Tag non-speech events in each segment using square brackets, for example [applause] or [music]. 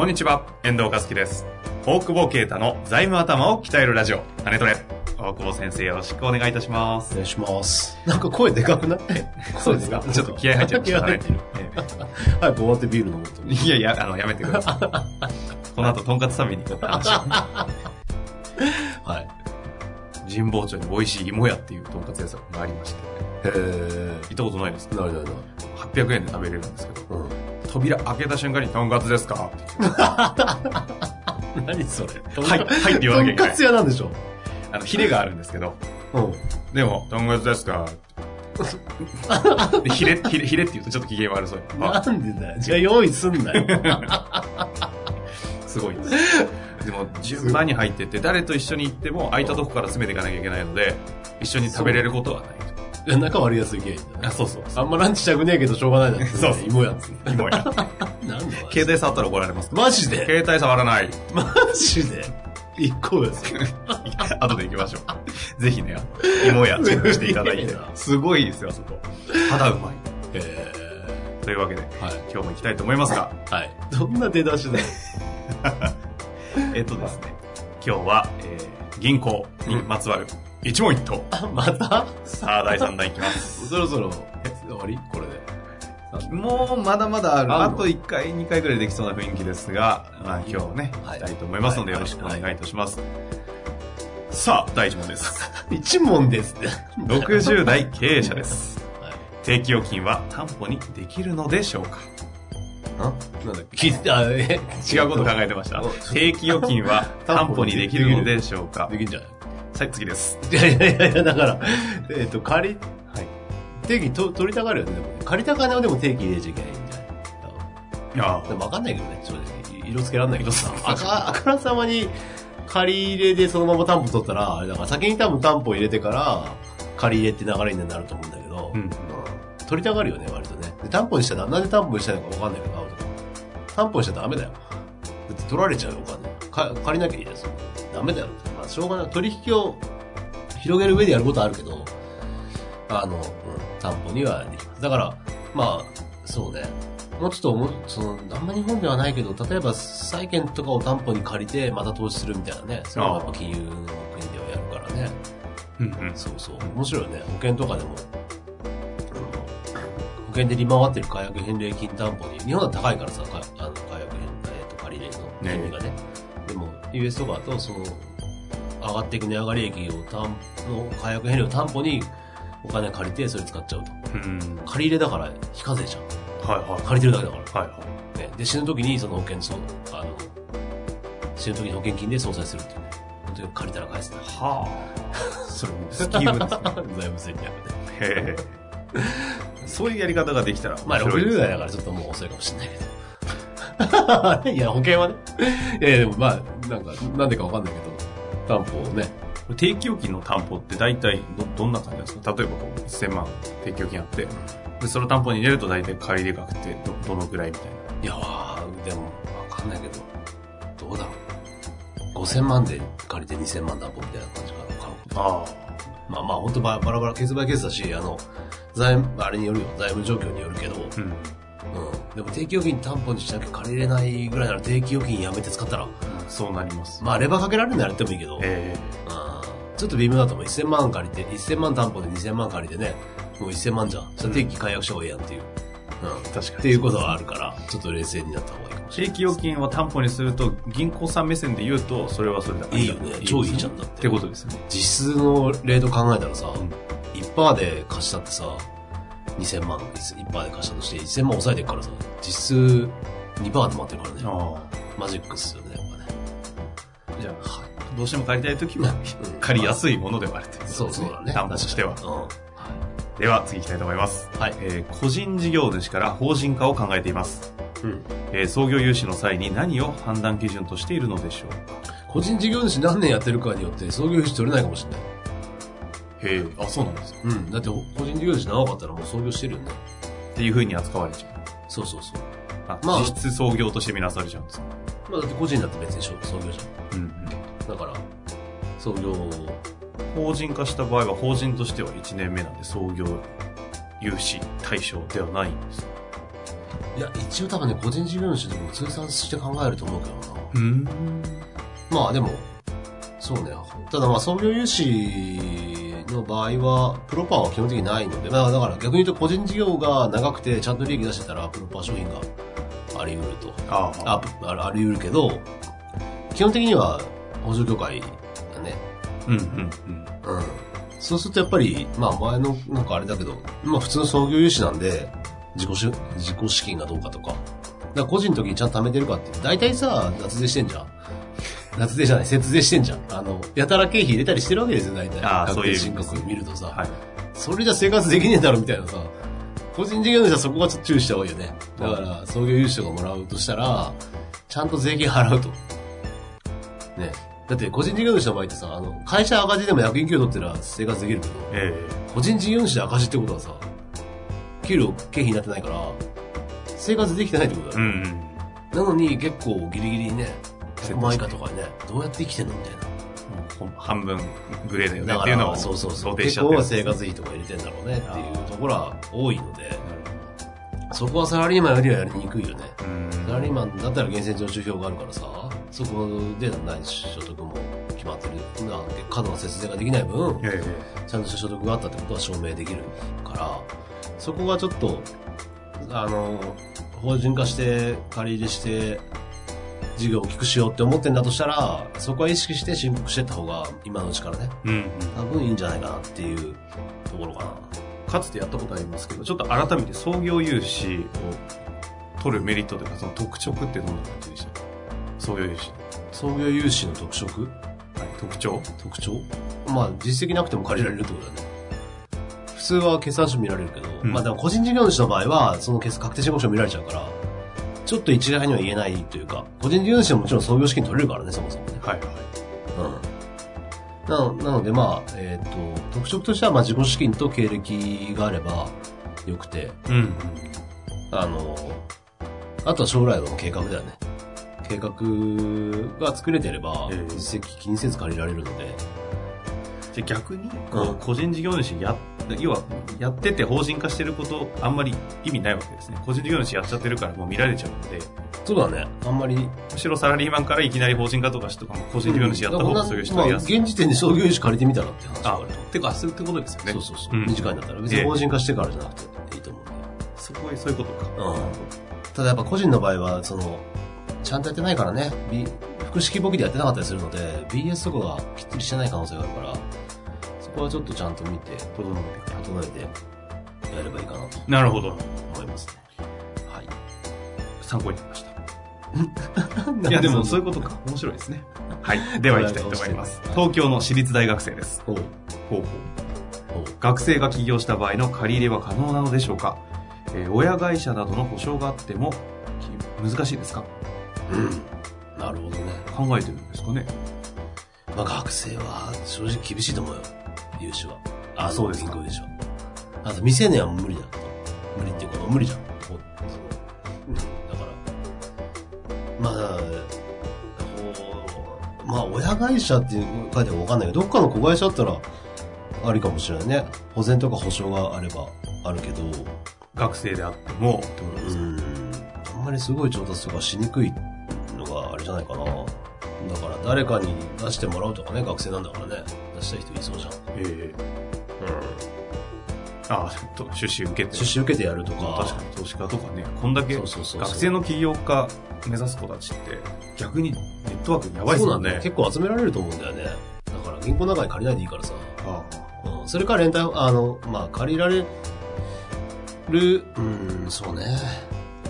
こんにちは、遠藤和樹です。大久保啓太の財務頭を鍛えるラジオ、タネトレ。大久保先生よろしくお願いいたします。お願いします。なんか声でかくないそうですかちょっと気合入っちゃいましたね。気合入ってる。早く終わってビール飲もうと。いやいや、あの、やめてください。この後、とんかつ食べに行こうって話を。はい。神保町に美味しい芋屋っていうとんかつ屋さんがありまして、へ行ったことないですかー。なるなるなる。800円で食べれるんですけど、うん。扉開けた瞬間にとんかつですか？[laughs] 何それはい、はいって言わなきゃいけないとんかつ。屋なんでしょ？あの、ヒレがあるんですけど、うん。でも、とんかつですか？[laughs] でヒレ、ヒレ、ヒレって言うとちょっと機嫌悪そうなんでだよ。じゃあ用意すんなよ。[laughs] すごいです。でも、順番に入ってって、誰と一緒に行っても、空いたとこから詰めていかなきゃいけないので、一緒に食べれることはない仲悪いやついけんだと。あ、そうそう。あんまランチしたくねえけどしょうがないな。そうそう芋やつ。芋や。なんだ？携帯触ったら怒られます。マジで？携帯触らない。マジで？一個やつ。[laughs] 後で行きましょう。ぜひね、芋やチェックしていただいていいな。[laughs] すごいですよ、あそこ。肌うまい。えというわけで、ー、はい。今日も行きたいと思いますが、はい。どんな出だしだ？よ。[laughs] えっとですね、今日は、えー、銀行にまつわる一問一答。あ、また？さあ、第3弾いきます。そろそろ、え終わり？これで。もう、まだまだある。あと1回、2回ぐらいできそうな雰囲気ですが、まあ今日ね、はい行きたいと思いますので、はいよろしくお願いいたします。さあ、第1問です。[laughs] 一問ですって。60代経営者です。はい。定期預金は担保にできるのでしょうか？あ？なんだっけ？違うこと考えてましたお。[laughs] 定期預金は担保にできるのでしょうか？できんじゃない？さあ、次です。いやいやいやだから、えっ、と、借り、はい。定期と取りたがるよね。でもね借りた金をでも定期入れちゃいけないんじゃないいやでも分かんないけどね、正直。色つけらんないけどさ [laughs] あか、あからさまに借り入れでそのまま担保取ったら、あれだから先に多分担保入れてから、借り入れって流れになると思うんだけど、うん。取りたがるよね、割とね。で担保にしたら、なんで担保にしたのか分かんないけど、担保にしちゃダメだよ。だって取られちゃうよ、お金。か借りなきゃいいですよ。ダメだよ。まあ、しょうがない。取引を広げる上でやることはあるけど、あの、うん、担保にはできます。だから、まあ、そうね。もうちょっと思う、その、あんま日本ではないけど、例えば債券とかを担保に借りて、また投資するみたいなね。それはやっぱ金融の国ではやるからね。うんうん。そうそう。面白いよね。保険とかでも、保険で利回ってる解約返礼金担保に、日本は高いからさ、かあの解約返、えっと、借り入れの金利がね。でも、US とかだと、その、上がっていく値上がり益を担、の解約返礼を担保に、お金借りて、それ使っちゃうと。うん。借り入れだから非課税じゃん。はいはい。借りてるだけだから。はいはい。ね、で、死ぬ時にその保険、そう、あの、死ぬ時に保険金で相殺するっていうね。本当に借りたら返すな。はあ。[laughs] それもスキームですね。財務戦略で。へえ。そういうやり方ができたらまあ60面白いですね代だからちょっともう遅いかもしれないけど。[laughs] いや、保険はね。いや、でもまあ、なんか、なんでかわかんないけど、担保をね。定期預金の担保って大体どどんな感じなんですか？例えばこう1000万定期預金あって、でその担保に入れると大体借り入れ額ってどどのぐらいみたいいやー、でも、わかんないけど、どうだろう。5000万で借りて2000万担保みたいな感じかな。な。あまあまあ、本当ババラバラ、ケースバイケースだし、あの、財務、あれによるよ。財務状況によるけど、うん。あ。うん。でも定期預金担保にしなきゃ借りれないぐらいなら定期預金やめて使ったら、そうなります。まあ、レバーかけられるならやってもいいけど、えうんちょっと微妙だと思う。1000万借りて、1000万担保で2000万借りてね、もう1000万じゃん。定期解約した方がいいやんっていう。うん。確かにっていうことはあるから、ちょっと冷静になった方がいいかもしれ定期預金を担保にすると、銀行さん目線で言うと、それはそれだいいよね超いいじゃんだってってことですよね。実質のレート考えたらさ、ん1%で貸したってさ、2000万、1%で貸したとして1000万抑えてるからさ、実質2%で待ってるからね。あマジックっすよね。じゃあ、どうしても借りたいときは、借りやすいものではあるということですそうそうだね。担保としては。では、次行きたいと思います。はいえー個人事業主から法人化を考えています。うん。うん。えー創業融資の際に何を判断基準としているのでしょうか？個人事業主何年やってるかによって創業費取れないかもしれない。へえ、あ、そうなんですか。うん。だって個人事業主長かったらもう創業してるよね。っていう風に扱われちゃう。そうそうそう。あ、まあ実質創業として見なされちゃうんですか？まあだって個人だって別に創業じゃうんうん。ん。だから、創業、法人化した場合は法人としては1年目なんで創業融資対象ではないんですかいや、一応多分ね、個人事業主でも通算して考えると思うけどな。うん。まあでも、そうね。ただまあ創業融資の場合は、プロパーは基本的にないので、まあだから逆に言うと個人事業が長くてちゃんと利益出してたら、プロパー商品があり得ると。ああ、ああり得るけど、基本的には補助協会だね。うんうんうん。うん。そうするとやっぱり、まあ前のなんかあれだけど、まあ普通の創業融資なんで、自己し自己資金がどうかとか。だから個人の時にちゃんと貯めてるかって。大体さ、脱税してんじゃん。脱税じゃない、節税してんじゃん。あの、やたら経費入れたりしてるわけですよ、大体。あー確そういう申告見るとさ。はい。それじゃ生活できねえだろ、みたいなさ。個人事業主はそこはちょっと注意した方がいいよね。だから、創業融資とかもらうとしたら、ちゃんと税金払うと。ね。だって個人事業主の場合ってさ、あの、会社赤字でも役員給与取ってら生活できるけど、え個人事業主で赤字ってことはさ、給料経費になってないから、生活できてないってことだよ。えうんうん。なのに結構ギリギリにね、100万以下とかね、どうやって生きてんのみたいな。半分グレーだよねっていうのをそうそうそう。生活費とか入れてんだろうねっていうところは多いので、そこはサラリーマンよりはやりにくいよね。うんサラリーマンだったら源泉徴収票があるからさ、そこでない所得も決まってる。な過度な節税ができない分、えちゃんとした所得があったってことは証明できるから、そこがちょっと、あの、法人化して、借り入れして、事業を大きくしようって思ってんだとしたら、そこは意識して申告してった方が、今のうちからね、えうんうん。多分いいんじゃないかなっていうところかな。かつてやったことありますけど、ちょっと改めて創業融資を取るメリットというか、その特色ってどんな感じでした？か創業融資創業融資の特色？の、はい、特徴特徴？まあ、実績なくても借りられるってことだよね。普通は決算書見られるけど、うんまあでも個人事業主の場合は、その決確定申告書見られちゃうから、ちょっと一概には言えないというか、個人事業主はもちろん創業資金取れるからね、そもそもね。はいはい。うん。なのなのでまあ、えっ、と、特色としてはまあ自己資金と経歴があればよくて、うんうん。あの、あとは将来の計画だよね。計画が作れてればええ、実績気にせず借りられるので、じゃあ逆に、こうんう、個人事業主や、要は、やってて法人化してること、あんまり意味ないわけですね。個人事業主やっちゃってるからもう見られちゃうので、そうだね。あんまりむしろサラリーマンからいきなり法人化とかしてとかも個人事業主やった方がそういう人まあ、やすい。現時点で創業融資借りてみたらって話がああると。、てか、そういうことですよね。そうそうそう。ん短いんだったら別に法人化してからじゃなくていいと思うんだよそこはそういうことか。うんただやっぱ個人の場合は、その、ちゃんとやってないからね、B、複式簿記でやってなかったりするので、BS とかがきっちりしてない可能性があるから、そこはちょっとちゃんと見て、整えてか整えてやればいいかなとなるほど。思いますね。はい。参考になりました。[laughs] いや、でもそういうことか。面白いですね。はい。では行きたいと思います。東京の私立大学生です。ほう。ほう。学生が起業した場合の借り入れは可能なのでしょうか、えー親会社などの保証があってもき難しいですか？うん。なるほどね。考えてるんですかね？まあ学生は正直厳しいと思うよ。融資は。あそうですか銀行でしょ。あと未成年は無理だ。無理っていうか無理じゃん。だから、まあ、まあ親会社っていう書いてあるかわかんないけど、どっかの子会社だったらありかもしれないね。保全とか保証があればあるけど、学生であってもってことですかうん。あんまりすごい調達とかしにくいのがあれじゃないかな。だから誰かに出してもらうとかね、学生なんだからね。出したい人いそうじゃん。ええうん。ああ、と出資受けて。出資受けてやるとか。まあ確かに投資家とかね、こんだけ学そうそうそうそう生の起業家目指す子たちって逆にネットワークやばいです。そうなんだよ。結構集められると思うんだよね。だから銀行の中に借りないでいいからさ。あうん。それから連帯、あの、まあ借りられる、うん、そうね。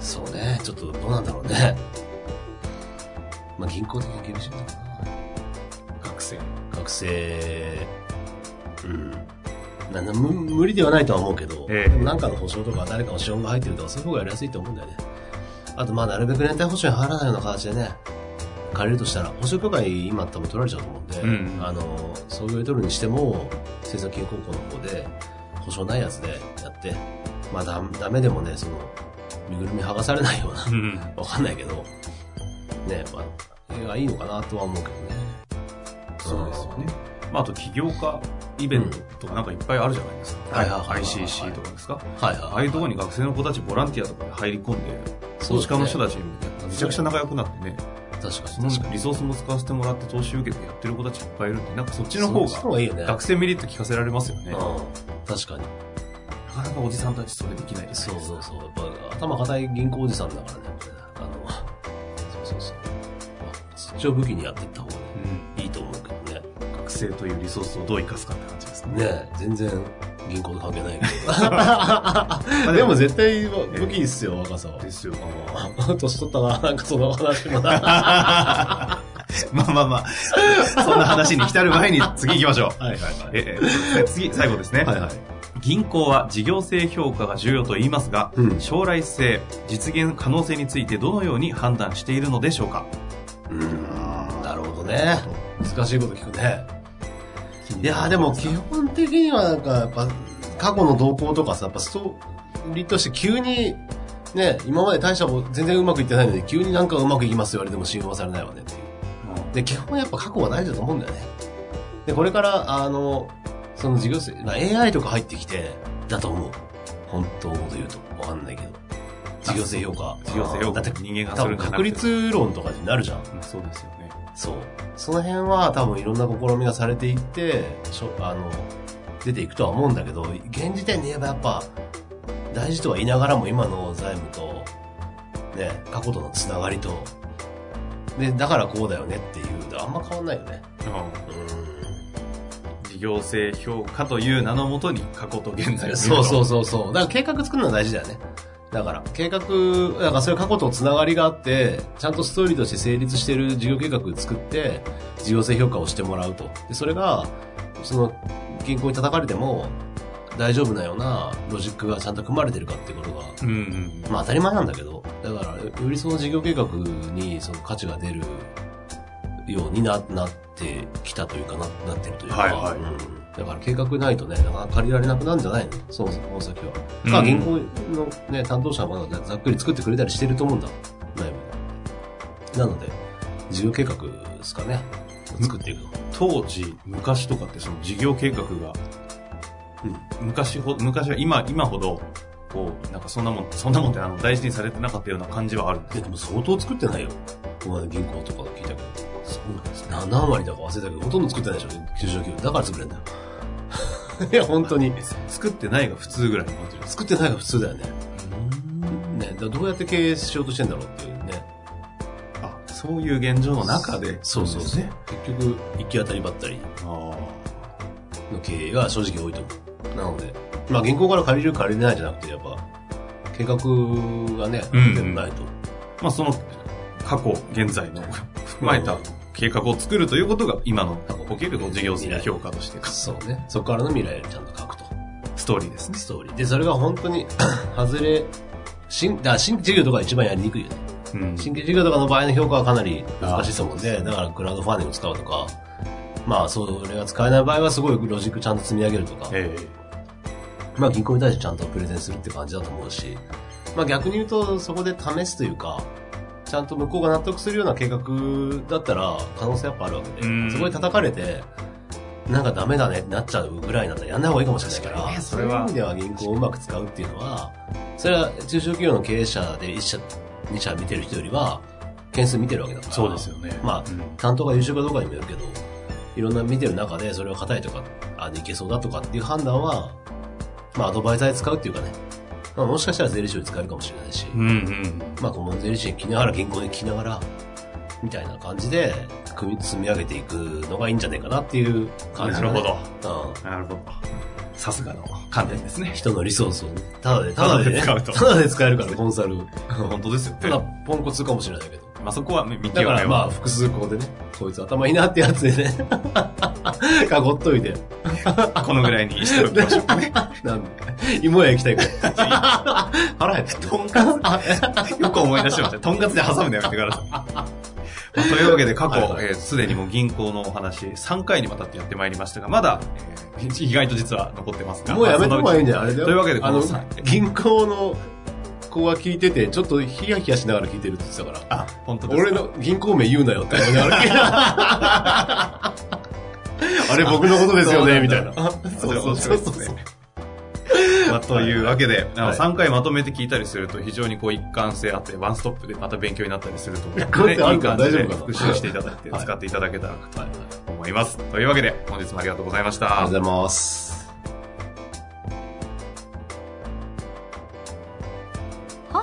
そうね。ちょっとどうなんだろうね。まあ銀行的に厳しいのかな。あ学生。うん。無無理ではないとは思うけど、ええでもなんかの保証とか誰かの資本が入ってるとかそういう方がやりやすいと思うんだよね。あとまあなるべく年帯保証に入らないような形でね、借りるとしたら、保証協会今多分取られちゃうと思うんで、うんあの、創業で取るにしても、政策金融高校の方で保証ないやつでやって、まあだダメでもね、その、身ぐるみ剥がされないような、うん。わかんないけど、ね、まあ、いいのかなとは思うけどね。そうですよね。まあ、あと起業家イベントとかなんかいっぱいあるじゃないですか。はいはい ICC とかですか？はいはい。ああいうところに学生の子たちボランティアとかで入り込んで、投資家の人たちにめちゃくちゃ仲良くなってね、確かそのに確かに。リソースも使わせてもらって投資受けてやってる子たちいっぱいいるんで、なんかそっちの方が。学生メリット聞かせられますよね。なうん。確かに。かなかおじさんたちそれできないですそうそうそう。やっぱ頭固い銀行おじさんだからね。あの、そうそうそう。まあそっちを武器にやっていった方がね、うん。と思うけどね。学生というリソースをどう生かすかって感じですかね。ね全然銀行と関係ないけど。[laughs] でも絶対武器っすよ、若さは。ですよ。[laughs] 年取ったな、なんかその話もな。[laughs] まあまあまあ、そんな話に浸る前に次行きましょう。はいはいはい。ええ次、最後ですね。はいはい。銀行は事業性評価が重要と言いますが、うん将来性、実現可能性についてどのように判断しているのでしょうか？うん。なるほどね。難しいこと聞くね。いやーでも基本的にはなんかやっぱ過去の動向とかさ、やっぱストーリーとして急にね、今まで大したこと全然うまくいってないのに急になんかうまくいきますよ言われても信用はされないわねっていう。で、基本やっぱ過去は大事だと思うんだよね。で、これから、あの、その事業性、まあ、AI とか入ってきて、だと思う。本当のこと言うと。わかんないけど。事業性評価。事業性評価だって人間が多分確率論とかになるじゃんそうですよね。そう。その辺は多分いろんな試みがされていって、しょあの、出ていくとは思うんだけど、現時点で言えばやっぱ、大事とは言いながらも今の財務と、ね、過去とのつながりと、で、だからこうだよねっていう、あんま変わんないよね。う事業性評価という名のもとに過去と現在を。そうそうそうそう。だから計画作るのは大事だよね。だから、計画、だからそれ過去とつながりがあって、ちゃんとストーリーとして成立してる事業計画を作って、事業性評価をしてもらうと。で、それが、その、銀行に叩かれても、大丈夫なようなロジックがちゃんと組まれてるかっていうことが、うんうん。まあ当たり前なんだけど、だから、よりその事業計画にその価値が出るようにななってきたというかな、なってるというか、はいはいうんだから計画ないとね、なかなか借りられなくなるんじゃないの？そのその先は。うんまあ銀行のね、担当者はまだざっくり作ってくれたりしてると思うんだ。内部で。なので、事業計画ですかね。作っていくの。当時、昔とかってその事業計画が、昔ほ、昔は今、今ほど、こう、なんかそんなもん、そんなもんってあの大事にされてなかったような感じはあるんででも相当作ってないよ。ここまで銀行とか聞いたけど。そうなんですな何割だか忘れたけど、ほとんど作ってないでしょ、中小企業。だから作れんだよ。[laughs] いや、本当に。作ってないが普通ぐらい作ってないが普通だよね。ね、どうやって経営しようとしてんだろうっていうね。あ、そういう現状の中で。そうそうそう。ね。結局、行き当たりばったりあの経営が正直多いと思う。なので、まあ銀行から借りる借りれないじゃなくて、やっぱ、計画がね、うんうんでもないと。あ。まあその、過去、現在の踏 [laughs] まえた計画を作るということが今のおける事業性評価としてそうね。そこからの未来をちゃんと書くと。ストーリーですね。ストーリー。で、それが本当に、[laughs] 外れ、新、だ新規事業とかが一番やりにくいよね。うん新規事業とかの場合の評価はかなり難しいと思うんで、だからクラウドファンディング使うとか、まあ、それが使えない場合はすごいロジックちゃんと積み上げるとか、えまあ銀行に対してちゃんとプレゼンするって感じだと思うし、まあ逆に言うとそこで試すというか、ちゃんと向こうが納得するような計画だったら可能性やっぱあるわけうん。で、そこで叩かれて、なんかダメだねってなっちゃうぐらいなんだらやんない方がいいかもしれないから、ねそれは。そういう意味では銀行をうまく使うっていうのは、それは中小企業の経営者で1社、2社見てる人よりは、件数見てるわけだから。そうですよね。まあうん。担当が優秀かどうかにもよるけど、いろんな見てる中でそれを硬いとか、あ、いけそうだとかっていう判断は、まあアドバイザーで使うっていうかね、まあもしかしたら税理士を使えるかもしれないし、うんうん。まあ顧問税理士に来ながら銀行に来ながら、みたいな感じで、組み、積み上げていくのがいいんじゃないかなっていう感じ、なるほど。ど。うん。なるほど。さすがの観点ですね。人のリソースをね、ただで、ただでね、ただで使うとただで使えるから、コンサル。[laughs] 本当ですよね。ただ、ポンコツかもしれないけど。まあそこは見極めを。まあ複数項でね、こいつ頭いいなってやつでね、[laughs] 囲っといて。このぐらいにしておきましょうかね。[laughs] なんで、芋屋行きたいから。腹減った。とんかつ、よく思い出しました。とんかつで挟むのやめてください。[laughs] まあというわけで過去、はいはいえーすでにもう銀行のお話3回にわたってやってまいりましたが、まだ、えー意外と実は残ってますが。もうやめた方がいいんじゃゃないあれだよ。というわけでこあの銀行の子が聞いてて、ちょっとヒヤヒヤしながら聞いてるって言ってたから。あ、本当で俺の銀行名言うなよって思いながら聞いてた [laughs] あれ僕のことですよね、みたいな。そうそうそうそう。まあ、というわけで、あのはい3回まとめて聞いたりすると非常にこう一貫性あって、ワンストップでまた勉強になったりすると思 [laughs] うので、いい感じで復習していただいて、はい使っていただけたらとはい思います。というわけで、本日もありがとうございました。ありがとうございます。